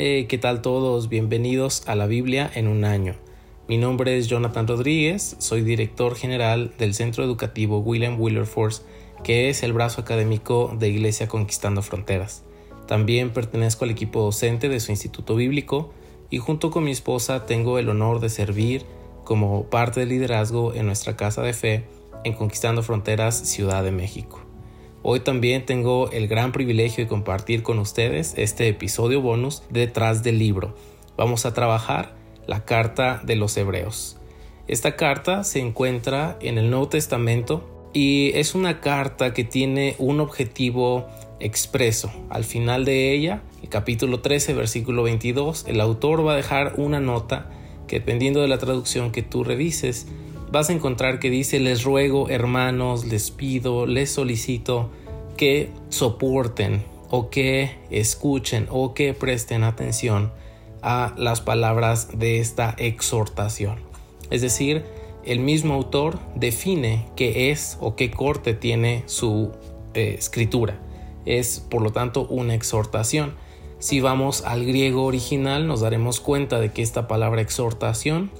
Eh, ¿Qué tal todos? Bienvenidos a la Biblia en un año. Mi nombre es Jonathan Rodríguez, soy director general del Centro Educativo William Wilberforce, que es el brazo académico de Iglesia Conquistando Fronteras. También pertenezco al equipo docente de su instituto bíblico y junto con mi esposa tengo el honor de servir como parte del liderazgo en nuestra casa de fe en Conquistando Fronteras Ciudad de México. Hoy también tengo el gran privilegio de compartir con ustedes este episodio bonus detrás del libro. Vamos a trabajar la carta de los hebreos. Esta carta se encuentra en el Nuevo Testamento y es una carta que tiene un objetivo expreso. Al final de ella, el capítulo 13, versículo 22, el autor va a dejar una nota que dependiendo de la traducción que tú revises, vas a encontrar que dice, les ruego, hermanos, les pido, les solicito que soporten o que escuchen o que presten atención a las palabras de esta exhortación. Es decir, el mismo autor define qué es o qué corte tiene su eh, escritura. Es, por lo tanto, una exhortación. Si vamos al griego original, nos daremos cuenta de que esta palabra exhortación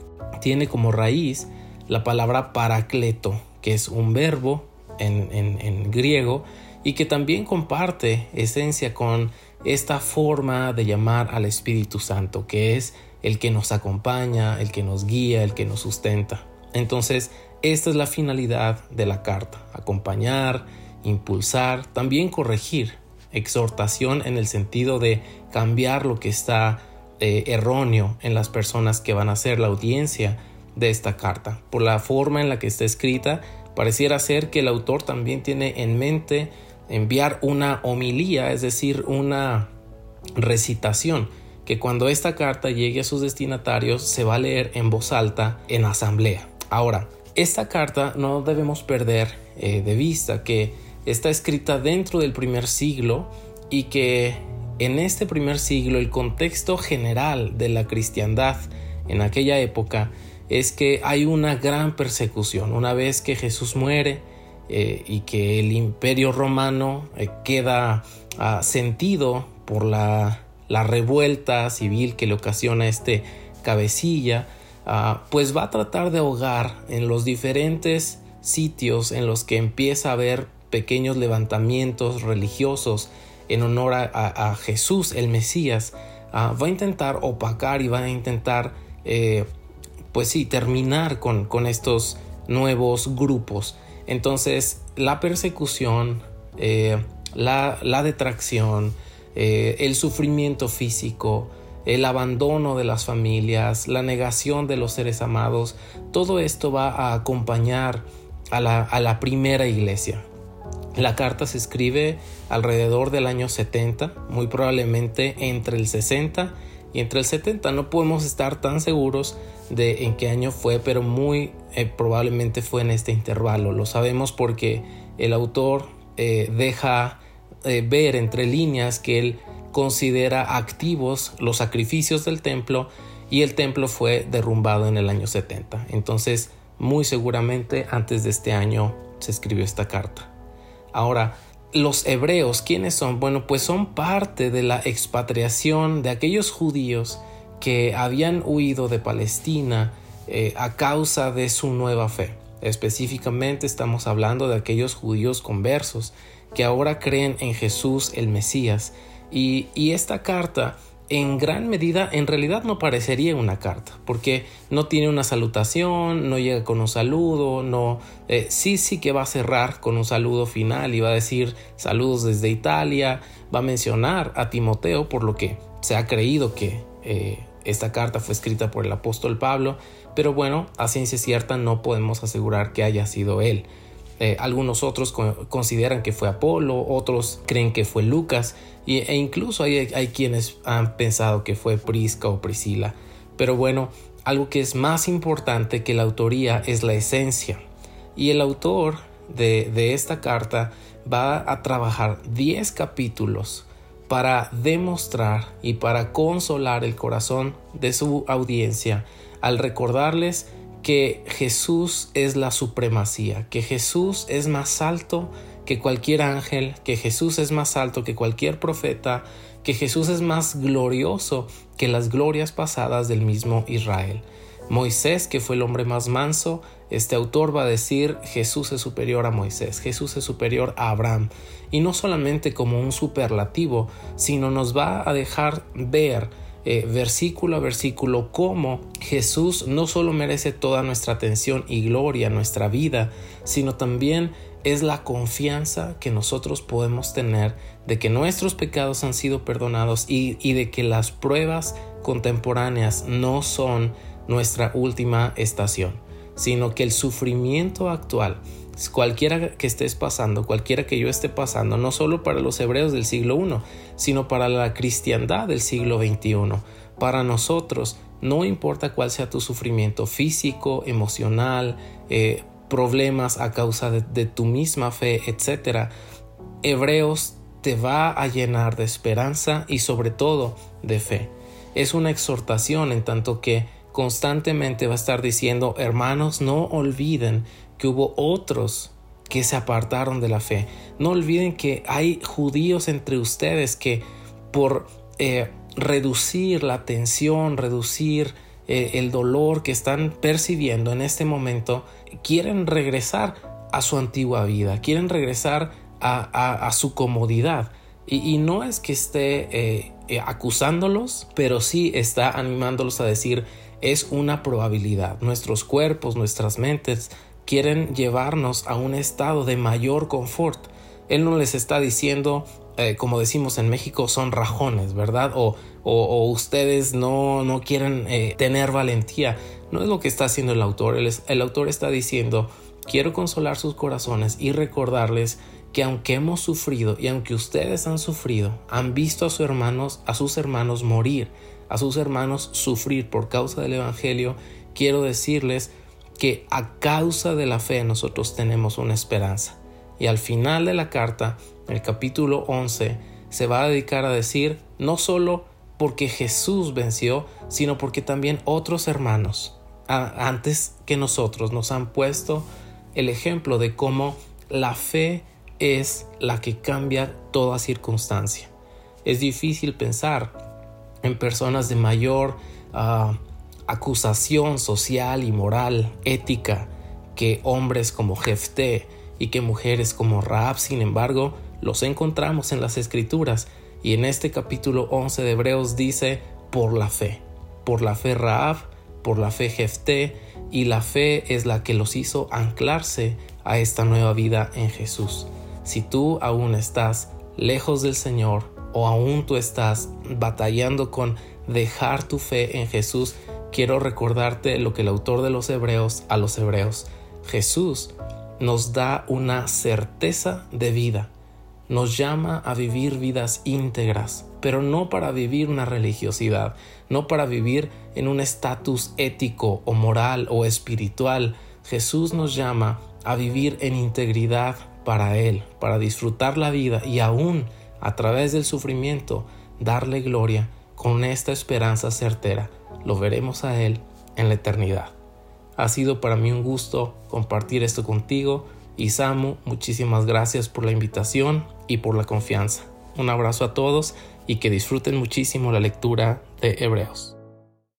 tiene como raíz la palabra paracleto, que es un verbo en, griego y que también comparte esencia con esta forma de llamar al Espíritu Santo, que es el que nos acompaña, el que nos guía, el que nos sustenta. Entonces, esta es la finalidad de la carta, acompañar, impulsar, también corregir, exhortación en el sentido de cambiar lo que está eh, erróneo en las personas que van a ser la audiencia de esta carta. Por la forma en la que está escrita, pareciera ser que el autor también tiene en mente enviar una homilía, es decir, una recitación, que cuando esta carta llegue a sus destinatarios se va a leer en voz alta en asamblea. Ahora, esta carta no debemos perder eh, de vista que está escrita dentro del primer siglo y que en este primer siglo el contexto general de la cristiandad en aquella época es que hay una gran persecución. Una vez que Jesús muere eh, y que el imperio romano eh, queda ah, sentido por la, revuelta civil que le ocasiona este cabecilla, ah, pues va a tratar de ahogar en los diferentes sitios en los que empieza a haber pequeños levantamientos religiosos en honor a, Jesús, el Mesías, ah, va a intentar opacar y va a intentar eh, pues sí, terminar con, con estos nuevos grupos. Entonces, la persecución, eh, la, la, detracción, eh, el sufrimiento físico, el abandono de las familias, la negación de los seres amados, todo esto va a acompañar a la, a la primera iglesia. La carta se escribe alrededor del año 70, muy probablemente entre el 60 y entre el 70 no podemos estar tan seguros de en qué año fue, pero muy eh, probablemente fue en este intervalo. Lo sabemos porque el autor eh, deja eh, ver entre líneas que él considera activos los sacrificios del templo y el templo fue derrumbado en el año 70. Entonces, muy seguramente antes de este año se escribió esta carta. Ahora, los hebreos, ¿quiénes son? Bueno, pues son parte de la expatriación de aquellos judíos que habían huido de Palestina eh, a causa de su nueva fe. Específicamente estamos hablando de aquellos judíos conversos que ahora creen en Jesús el Mesías. Y, y esta carta en gran medida en realidad no parecería una carta, porque no tiene una salutación, no llega con un saludo, no, eh, sí, sí que va a cerrar con un saludo final y va a decir saludos desde Italia, va a mencionar a Timoteo, por lo que se ha creído que eh, esta carta fue escrita por el apóstol Pablo, pero bueno, a ciencia cierta no podemos asegurar que haya sido él. Eh, algunos otros consideran que fue Apolo, otros creen que fue Lucas, e incluso hay, quienes han pensado que fue Prisca o Priscila. Pero bueno, algo que es más importante que la autoría es la esencia. Y el autor de, de esta carta va a trabajar 10 capítulos para demostrar y para consolar el corazón de su audiencia al recordarles que Jesús es la supremacía, que Jesús es más alto que cualquier ángel, que Jesús es más alto que cualquier profeta, que Jesús es más glorioso que las glorias pasadas del mismo Israel. Moisés, que fue el hombre más manso, este autor va a decir Jesús es superior a Moisés, Jesús es superior a Abraham, y no solamente como un superlativo, sino nos va a dejar ver eh, versículo a versículo cómo Jesús no solo merece toda nuestra atención y gloria, nuestra vida, sino también es la confianza que nosotros podemos tener de que nuestros pecados han sido perdonados y, y de que las pruebas contemporáneas no son nuestra última estación, sino que el sufrimiento actual, cualquiera que estés pasando, cualquiera que yo esté pasando, no solo para los hebreos del siglo I, sino para la cristiandad del siglo XXI, para nosotros, no importa cuál sea tu sufrimiento físico, emocional, eh, problemas a causa de, de tu misma fe, etc. Hebreos te va a llenar de esperanza y sobre todo de fe. Es una exhortación en tanto que constantemente va a estar diciendo, hermanos, no olviden que hubo otros que se apartaron de la fe. No olviden que hay judíos entre ustedes que por eh, reducir la tensión, reducir eh, el dolor que están percibiendo en este momento, quieren regresar a su antigua vida, quieren regresar a, su comodidad. Y, no es que esté eh, acusándolos, pero sí está animándolos a decir, es una probabilidad. Nuestros cuerpos, nuestras mentes quieren llevarnos a un estado de mayor confort. Él no les está diciendo, eh, como decimos en México, son rajones, ¿verdad? O, o, ustedes no, no quieren eh, tener valentía. No es lo que está haciendo el autor. el autor está diciendo, quiero consolar sus corazones y recordarles que aunque hemos sufrido y aunque ustedes han sufrido, han visto a sus hermanos, a sus hermanos morir, a sus hermanos sufrir por causa del Evangelio, quiero decirles que a causa de la fe nosotros tenemos una esperanza. Y al final de la carta, el capítulo 11, se va a dedicar a decir no solo porque Jesús venció, sino porque también otros hermanos antes que nosotros nos han puesto el ejemplo de cómo la fe es la que cambia toda circunstancia. Es difícil pensar en personas de mayor ah, acusación social y moral, ética, que hombres como Jefté y que mujeres como Raab, sin embargo, los encontramos en las escrituras y en este capítulo 11 de Hebreos dice por la fe, por la fe Raab, por la fe Jefté y la fe es la que los hizo anclarse a esta nueva vida en Jesús. Si tú aún estás lejos del Señor, o aún tú estás batallando con dejar tu fe en Jesús, quiero recordarte lo que el autor de los Hebreos a los Hebreos, Jesús nos da una certeza de vida, nos llama a vivir vidas íntegras, pero no para vivir una religiosidad, no para vivir en un estatus ético o moral o espiritual. Jesús nos llama a vivir en integridad para Él, para disfrutar la vida y aún a través del sufrimiento, darle gloria con esta esperanza certera. Lo veremos a Él en la eternidad. Ha sido para mí un gusto compartir esto contigo y Samu, muchísimas gracias por la invitación y por la confianza. Un abrazo a todos y que disfruten muchísimo la lectura de Hebreos.